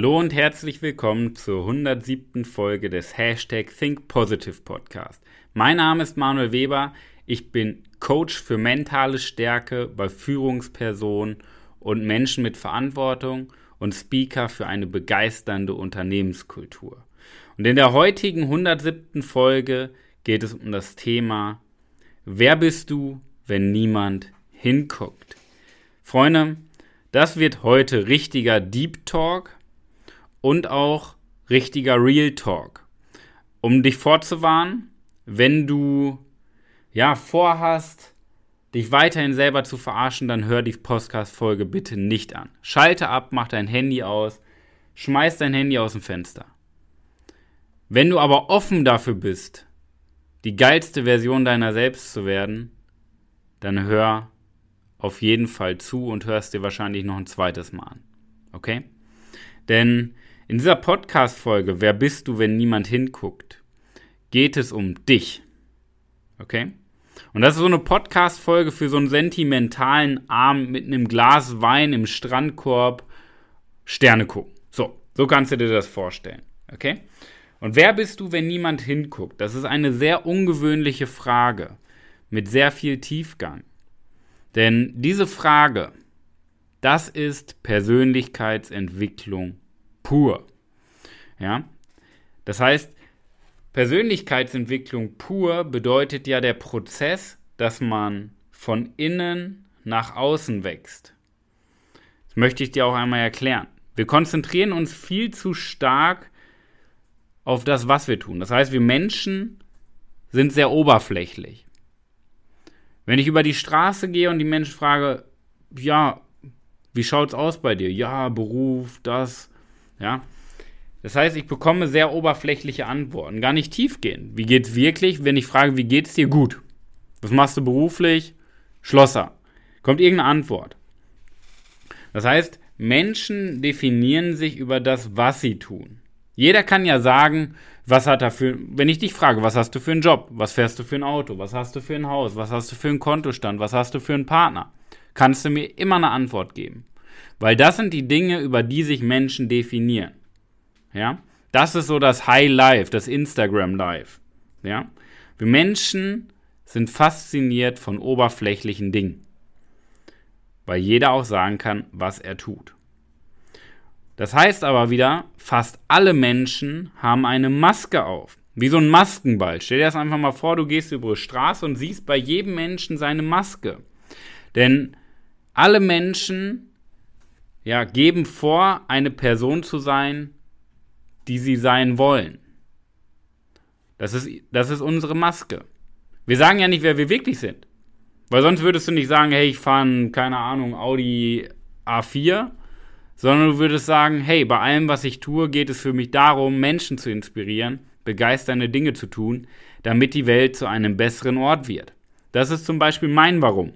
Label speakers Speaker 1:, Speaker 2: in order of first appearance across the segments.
Speaker 1: Hallo und herzlich willkommen zur 107. Folge des Hashtag Think Positive Podcast. Mein Name ist Manuel Weber. Ich bin Coach für mentale Stärke bei Führungspersonen und Menschen mit Verantwortung und Speaker für eine begeisternde Unternehmenskultur. Und in der heutigen 107. Folge geht es um das Thema Wer bist du, wenn niemand hinguckt? Freunde, das wird heute richtiger Deep Talk und auch richtiger Real Talk. Um dich vorzuwarnen, wenn du ja vorhast, dich weiterhin selber zu verarschen, dann hör die Podcast-Folge bitte nicht an. Schalte ab, mach dein Handy aus, schmeiß dein Handy aus dem Fenster. Wenn du aber offen dafür bist, die geilste Version deiner selbst zu werden, dann hör auf jeden Fall zu und hörst dir wahrscheinlich noch ein zweites Mal an. Okay? Denn in dieser Podcast-Folge, Wer bist du, wenn niemand hinguckt, geht es um dich. Okay? Und das ist so eine Podcast-Folge für so einen sentimentalen Abend mit einem Glas Wein im Strandkorb, Sterne gucken. So, so kannst du dir das vorstellen. Okay? Und wer bist du, wenn niemand hinguckt? Das ist eine sehr ungewöhnliche Frage mit sehr viel Tiefgang. Denn diese Frage, das ist Persönlichkeitsentwicklung pur. Ja? Das heißt, Persönlichkeitsentwicklung pur bedeutet ja der Prozess, dass man von innen nach außen wächst. Das möchte ich dir auch einmal erklären. Wir konzentrieren uns viel zu stark auf das, was wir tun. Das heißt, wir Menschen sind sehr oberflächlich. Wenn ich über die Straße gehe und die Menschen frage, ja, wie schaut's aus bei dir? Ja, Beruf, das, ja. Das heißt, ich bekomme sehr oberflächliche Antworten, gar nicht tiefgehend. Wie geht's wirklich? Wenn ich frage, wie geht's dir gut? Was machst du beruflich? Schlosser. Kommt irgendeine Antwort. Das heißt, Menschen definieren sich über das, was sie tun. Jeder kann ja sagen, was hat er für, wenn ich dich frage, was hast du für einen Job? Was fährst du für ein Auto? Was hast du für ein Haus? Was hast du für einen Kontostand? Was hast du für einen Partner? Kannst du mir immer eine Antwort geben. Weil das sind die Dinge, über die sich Menschen definieren. Ja? Das ist so das High Life, das Instagram Life. Ja? Wir Menschen sind fasziniert von oberflächlichen Dingen. Weil jeder auch sagen kann, was er tut. Das heißt aber wieder, fast alle Menschen haben eine Maske auf. Wie so ein Maskenball. Stell dir das einfach mal vor, du gehst über die Straße und siehst bei jedem Menschen seine Maske. Denn alle Menschen ja, geben vor, eine Person zu sein, die sie sein wollen. Das ist, das ist unsere Maske. Wir sagen ja nicht, wer wir wirklich sind. Weil sonst würdest du nicht sagen, hey, ich fahre, keine Ahnung, Audi A4, sondern du würdest sagen, hey, bei allem, was ich tue, geht es für mich darum, Menschen zu inspirieren, begeisternde Dinge zu tun, damit die Welt zu einem besseren Ort wird. Das ist zum Beispiel mein Warum.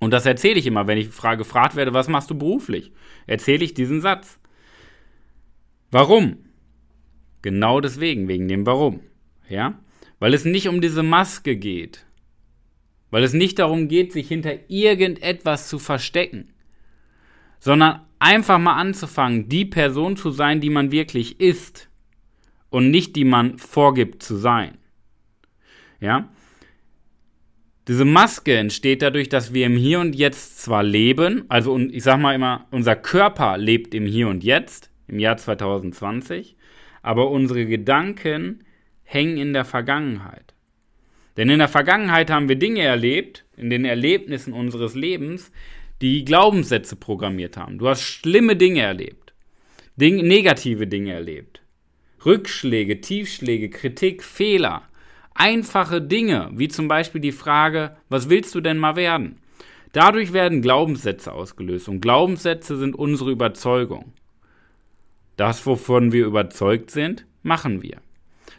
Speaker 1: Und das erzähle ich immer, wenn ich gefragt werde, was machst du beruflich? Erzähle ich diesen Satz. Warum? Genau deswegen, wegen dem Warum. Ja? Weil es nicht um diese Maske geht. Weil es nicht darum geht, sich hinter irgendetwas zu verstecken. Sondern einfach mal anzufangen, die Person zu sein, die man wirklich ist. Und nicht die man vorgibt zu sein. Ja? Diese Maske entsteht dadurch, dass wir im Hier und Jetzt zwar leben, also ich sag mal immer, unser Körper lebt im Hier und Jetzt, im Jahr 2020, aber unsere Gedanken hängen in der Vergangenheit. Denn in der Vergangenheit haben wir Dinge erlebt, in den Erlebnissen unseres Lebens, die Glaubenssätze programmiert haben. Du hast schlimme Dinge erlebt, Ding, negative Dinge erlebt, Rückschläge, Tiefschläge, Kritik, Fehler. Einfache Dinge, wie zum Beispiel die Frage, was willst du denn mal werden? Dadurch werden Glaubenssätze ausgelöst und Glaubenssätze sind unsere Überzeugung. Das, wovon wir überzeugt sind, machen wir.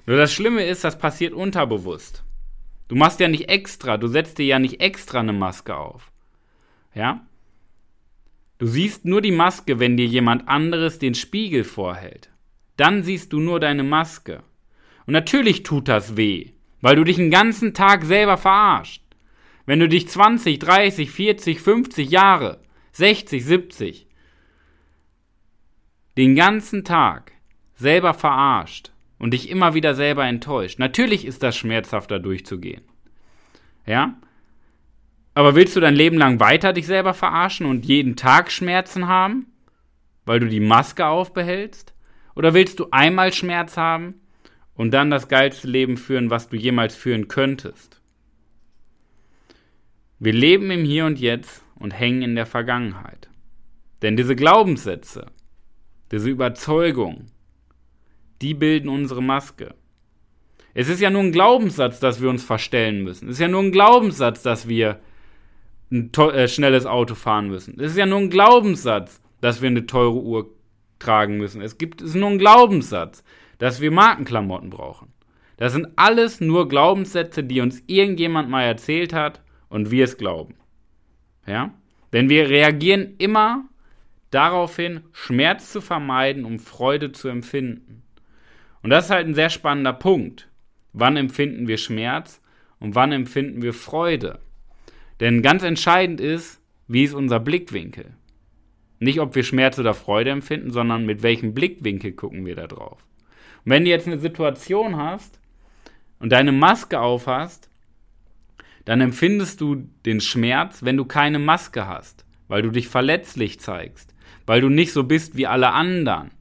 Speaker 1: Nur das Schlimme ist, das passiert unterbewusst. Du machst ja nicht extra, du setzt dir ja nicht extra eine Maske auf. Ja? Du siehst nur die Maske, wenn dir jemand anderes den Spiegel vorhält. Dann siehst du nur deine Maske. Und natürlich tut das weh. Weil du dich den ganzen Tag selber verarscht. Wenn du dich 20, 30, 40, 50 Jahre, 60, 70 den ganzen Tag selber verarscht und dich immer wieder selber enttäuscht, natürlich ist das schmerzhafter durchzugehen. Ja? Aber willst du dein Leben lang weiter dich selber verarschen und jeden Tag Schmerzen haben, weil du die Maske aufbehältst? Oder willst du einmal Schmerz haben und dann das geilste Leben führen, was du jemals führen könntest? Wir leben im Hier und Jetzt und hängen in der Vergangenheit. Denn diese Glaubenssätze, diese Überzeugung, die bilden unsere Maske. Es ist ja nur ein Glaubenssatz, dass wir uns verstellen müssen. Es ist ja nur ein Glaubenssatz, dass wir ein äh, schnelles Auto fahren müssen. Es ist ja nur ein Glaubenssatz, dass wir eine teure Uhr tragen müssen. Es gibt es ist nur ein Glaubenssatz, dass wir Markenklamotten brauchen. Das sind alles nur Glaubenssätze, die uns irgendjemand mal erzählt hat und wir es glauben. Ja? Denn wir reagieren immer darauf hin, Schmerz zu vermeiden, um Freude zu empfinden. Und das ist halt ein sehr spannender Punkt. Wann empfinden wir Schmerz und wann empfinden wir Freude? Denn ganz entscheidend ist, wie ist unser Blickwinkel? Nicht, ob wir Schmerz oder Freude empfinden, sondern mit welchem Blickwinkel gucken wir da drauf. Und wenn du jetzt eine Situation hast und deine Maske aufhast, dann empfindest du den Schmerz, wenn du keine Maske hast, weil du dich verletzlich zeigst, weil du nicht so bist wie alle anderen.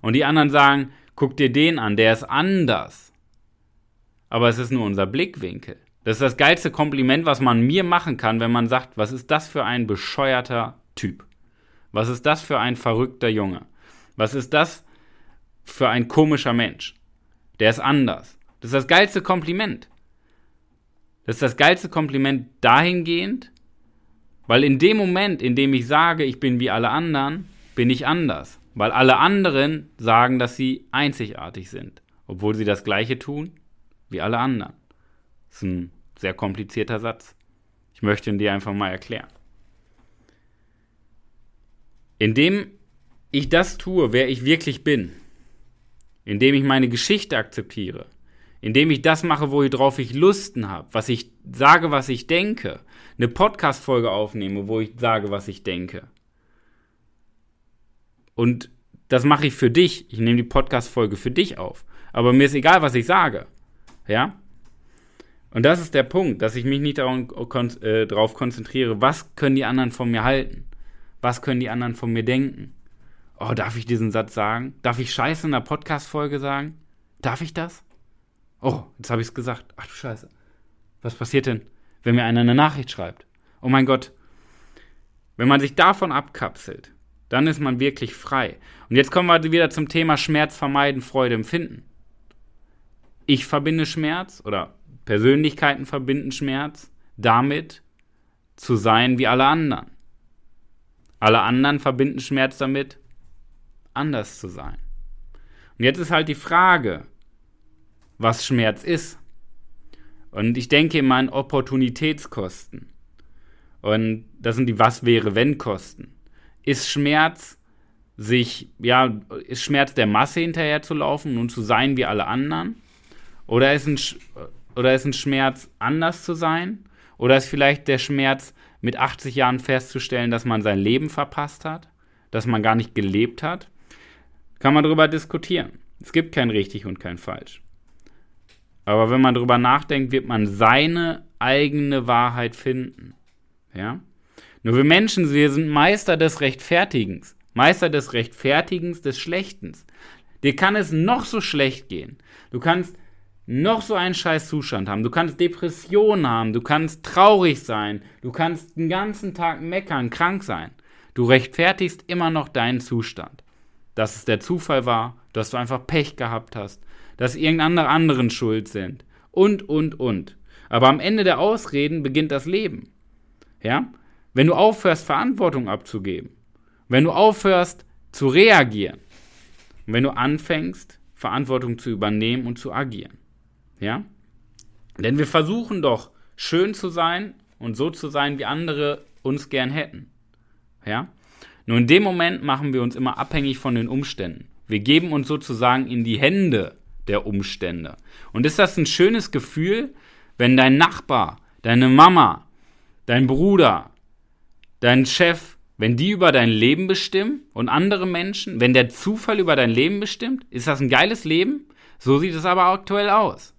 Speaker 1: Und die anderen sagen, guck dir den an, der ist anders. Aber es ist nur unser Blickwinkel. Das ist das geilste Kompliment, was man mir machen kann, wenn man sagt, was ist das für ein bescheuerter Typ? Was ist das für ein verrückter Junge? Was ist das für ein komischer Mensch? Der ist anders. Das ist das geilste Kompliment. Das ist das geilste Kompliment dahingehend, weil in dem Moment, in dem ich sage, ich bin wie alle anderen, bin ich anders. Weil alle anderen sagen, dass sie einzigartig sind, obwohl sie das gleiche tun wie alle anderen. Das ist ein sehr komplizierter Satz. Ich möchte ihn dir einfach mal erklären. Indem ich das tue, wer ich wirklich bin, indem ich meine Geschichte akzeptiere, indem ich das mache, worauf ich Lusten habe, was ich sage, was ich denke, eine Podcast-Folge aufnehme, wo ich sage, was ich denke. Und das mache ich für dich. Ich nehme die Podcast-Folge für dich auf. Aber mir ist egal, was ich sage. Ja? Und das ist der Punkt, dass ich mich nicht darauf äh, konzentriere, was können die anderen von mir halten? Was können die anderen von mir denken? Oh, darf ich diesen Satz sagen? Darf ich Scheiße in einer Podcast-Folge sagen? Darf ich das? Oh, jetzt habe ich es gesagt. Ach du Scheiße. Was passiert denn, wenn mir einer eine Nachricht schreibt? Oh mein Gott. Wenn man sich davon abkapselt, dann ist man wirklich frei. Und jetzt kommen wir wieder zum Thema Schmerz vermeiden, Freude empfinden. Ich verbinde Schmerz oder Persönlichkeiten verbinden Schmerz damit, zu sein wie alle anderen. Alle anderen verbinden Schmerz damit, anders zu sein. Und jetzt ist halt die Frage, was Schmerz ist. Und ich denke immer an Opportunitätskosten. Und das sind die Was wäre wenn Kosten. Ist Schmerz sich, ja, ist Schmerz der Masse hinterherzulaufen und zu sein wie alle anderen? Oder ist ein, oder ist ein Schmerz anders zu sein? Oder ist vielleicht der Schmerz mit 80 Jahren festzustellen, dass man sein Leben verpasst hat? Dass man gar nicht gelebt hat? Kann man darüber diskutieren. Es gibt kein richtig und kein falsch. Aber wenn man darüber nachdenkt, wird man seine eigene Wahrheit finden. Ja? Nur wir Menschen, wir sind Meister des Rechtfertigens. Meister des Rechtfertigens des Schlechtens. Dir kann es noch so schlecht gehen. Du kannst noch so einen scheiß Zustand haben. Du kannst Depressionen haben, du kannst traurig sein, du kannst den ganzen Tag meckern, krank sein. Du rechtfertigst immer noch deinen Zustand. Dass es der Zufall war, dass du einfach Pech gehabt hast, dass irgendeine anderen schuld sind und, und, und. Aber am Ende der Ausreden beginnt das Leben. Ja? Wenn du aufhörst, Verantwortung abzugeben, wenn du aufhörst zu reagieren, und wenn du anfängst, Verantwortung zu übernehmen und zu agieren. Ja? Denn wir versuchen doch, schön zu sein und so zu sein, wie andere uns gern hätten. Ja? Nur in dem Moment machen wir uns immer abhängig von den Umständen. Wir geben uns sozusagen in die Hände der Umstände. Und ist das ein schönes Gefühl, wenn dein Nachbar, deine Mama, dein Bruder, dein Chef wenn die über dein Leben bestimmen und andere Menschen, wenn der Zufall über dein Leben bestimmt, ist das ein geiles Leben? So sieht es aber aktuell aus.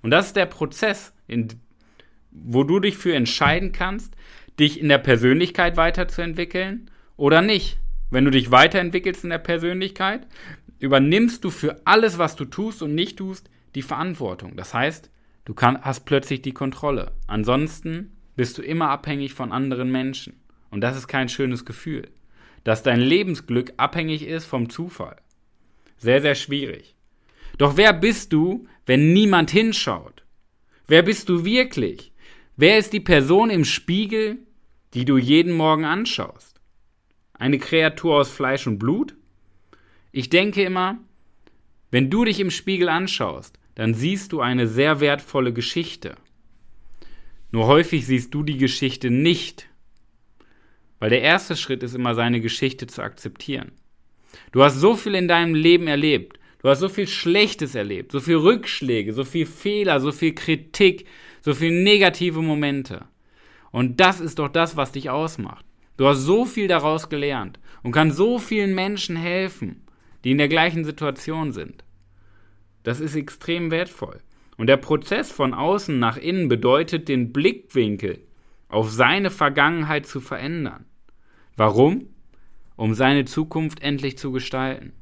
Speaker 1: Und das ist der Prozess, in, wo du dich für entscheiden kannst, dich in der Persönlichkeit weiterzuentwickeln oder nicht. Wenn du dich weiterentwickelst in der Persönlichkeit, übernimmst du für alles, was du tust und nicht tust, die Verantwortung. Das heißt, du kann, hast plötzlich die Kontrolle. Ansonsten bist du immer abhängig von anderen Menschen. Und das ist kein schönes Gefühl. Dass dein Lebensglück abhängig ist vom Zufall. Sehr, sehr schwierig. Doch wer bist du, wenn niemand hinschaut? Wer bist du wirklich? Wer ist die Person im Spiegel, die du jeden Morgen anschaust? Eine Kreatur aus Fleisch und Blut? Ich denke immer, wenn du dich im Spiegel anschaust, dann siehst du eine sehr wertvolle Geschichte. Nur häufig siehst du die Geschichte nicht, weil der erste Schritt ist immer, seine Geschichte zu akzeptieren. Du hast so viel in deinem Leben erlebt. Du hast so viel Schlechtes erlebt, so viel Rückschläge, so viel Fehler, so viel Kritik, so viel negative Momente. Und das ist doch das, was dich ausmacht. Du hast so viel daraus gelernt und kannst so vielen Menschen helfen, die in der gleichen Situation sind. Das ist extrem wertvoll. Und der Prozess von außen nach innen bedeutet, den Blickwinkel auf seine Vergangenheit zu verändern. Warum? Um seine Zukunft endlich zu gestalten.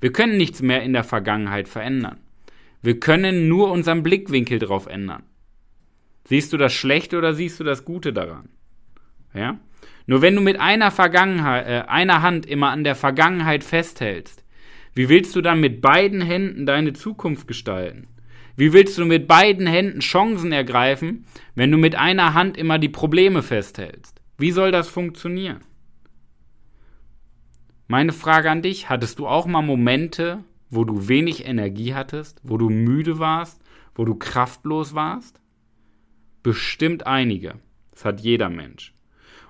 Speaker 1: Wir können nichts mehr in der Vergangenheit verändern. Wir können nur unseren Blickwinkel darauf ändern. Siehst du das Schlechte oder siehst du das Gute daran? Ja? Nur wenn du mit einer, Vergangenheit, äh, einer Hand immer an der Vergangenheit festhältst, wie willst du dann mit beiden Händen deine Zukunft gestalten? Wie willst du mit beiden Händen Chancen ergreifen, wenn du mit einer Hand immer die Probleme festhältst? Wie soll das funktionieren? Meine Frage an dich, hattest du auch mal Momente, wo du wenig Energie hattest, wo du müde warst, wo du kraftlos warst? Bestimmt einige. Das hat jeder Mensch.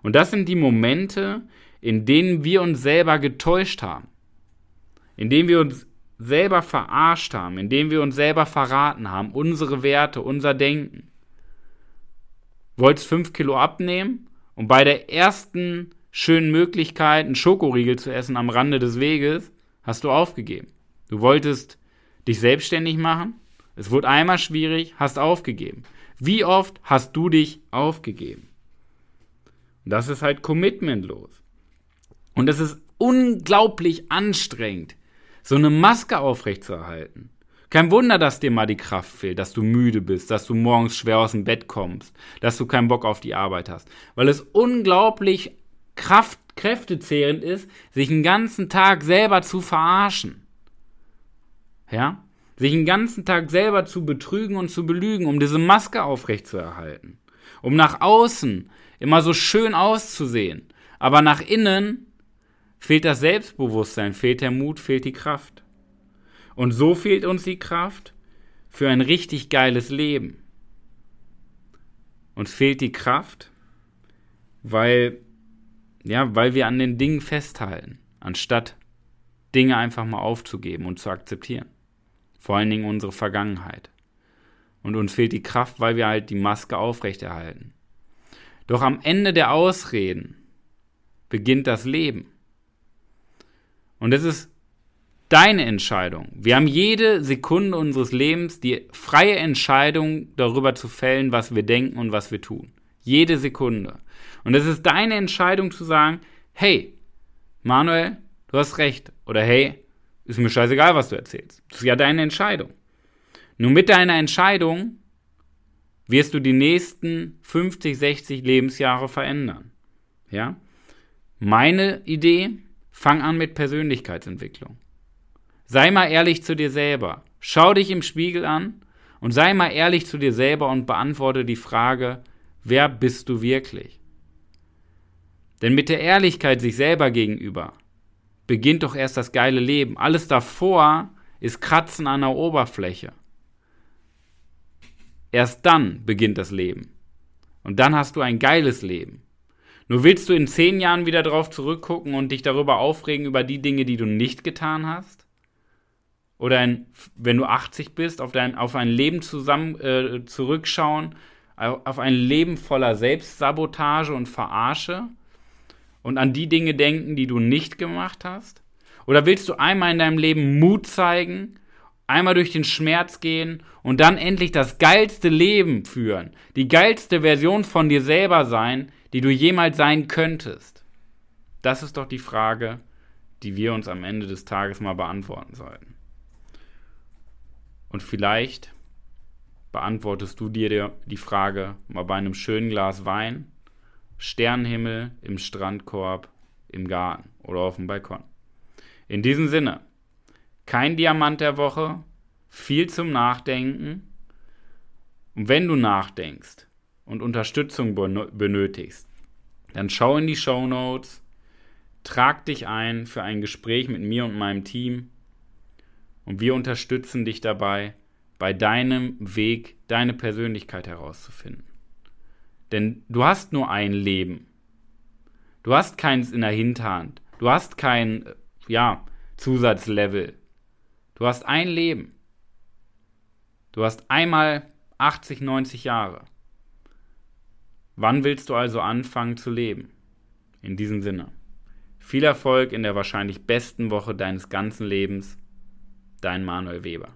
Speaker 1: Und das sind die Momente, in denen wir uns selber getäuscht haben. In denen wir uns selber verarscht haben, in denen wir uns selber verraten haben, unsere Werte, unser Denken. Wolltest fünf Kilo abnehmen und bei der ersten schönen Möglichkeit, einen Schokoriegel zu essen am Rande des Weges, hast du aufgegeben. Du wolltest dich selbstständig machen, es wurde einmal schwierig, hast aufgegeben. Wie oft hast du dich aufgegeben? Das ist halt commitmentlos. Und es ist unglaublich anstrengend, so eine Maske aufrechtzuerhalten. Kein Wunder, dass dir mal die Kraft fehlt, dass du müde bist, dass du morgens schwer aus dem Bett kommst, dass du keinen Bock auf die Arbeit hast. Weil es unglaublich Kraft, kräftezehrend ist, sich den ganzen Tag selber zu verarschen. Ja? Sich den ganzen Tag selber zu betrügen und zu belügen, um diese Maske aufrechtzuerhalten. Um nach außen immer so schön auszusehen. Aber nach innen fehlt das Selbstbewusstsein, fehlt der Mut, fehlt die Kraft. Und so fehlt uns die Kraft für ein richtig geiles Leben. Uns fehlt die Kraft, weil ja, weil wir an den Dingen festhalten, anstatt Dinge einfach mal aufzugeben und zu akzeptieren. Vor allen Dingen unsere Vergangenheit. Und uns fehlt die Kraft, weil wir halt die Maske aufrechterhalten. Doch am Ende der Ausreden beginnt das Leben. Und es ist deine Entscheidung. Wir haben jede Sekunde unseres Lebens die freie Entscheidung darüber zu fällen, was wir denken und was wir tun. Jede Sekunde. Und es ist deine Entscheidung zu sagen, hey, Manuel, du hast recht. Oder hey, ist mir scheißegal, was du erzählst. Das ist ja deine Entscheidung. Nur mit deiner Entscheidung wirst du die nächsten 50, 60 Lebensjahre verändern. Ja? Meine Idee, fang an mit Persönlichkeitsentwicklung. Sei mal ehrlich zu dir selber. Schau dich im Spiegel an und sei mal ehrlich zu dir selber und beantworte die Frage, wer bist du wirklich? Denn mit der Ehrlichkeit sich selber gegenüber beginnt doch erst das geile Leben. Alles davor ist Kratzen an der Oberfläche. Erst dann beginnt das Leben. Und dann hast du ein geiles Leben. Nur willst du in zehn Jahren wieder drauf zurückgucken und dich darüber aufregen über die Dinge, die du nicht getan hast? Oder ein, wenn du 80 bist, auf, dein, auf ein Leben zusammen äh, zurückschauen, auf ein Leben voller Selbstsabotage und Verarsche? und an die Dinge denken, die du nicht gemacht hast? Oder willst du einmal in deinem Leben Mut zeigen, einmal durch den Schmerz gehen und dann endlich das geilste Leben führen, die geilste Version von dir selber sein, die du jemals sein könntest? Das ist doch die Frage, die wir uns am Ende des Tages mal beantworten sollten. Und vielleicht beantwortest du dir die Frage mal bei einem schönen Glas Wein, Sternenhimmel im Strandkorb, im Garten oder auf dem Balkon. In diesem Sinne, kein Diamant der Woche, viel zum Nachdenken. Und wenn du nachdenkst und Unterstützung benötigst, dann schau in die Show Notes, trag dich ein für ein Gespräch mit mir und meinem Team und wir unterstützen dich dabei, bei deinem Weg deine Persönlichkeit herauszufinden. Denn du hast nur ein Leben. Du hast keins in der Hinterhand. Du hast kein, ja, Zusatzlevel. Du hast ein Leben. Du hast einmal 80, 90 Jahre. Wann willst du also anfangen zu leben? In diesem Sinne. Viel Erfolg in der wahrscheinlich besten Woche deines ganzen Lebens. Dein Manuel Weber.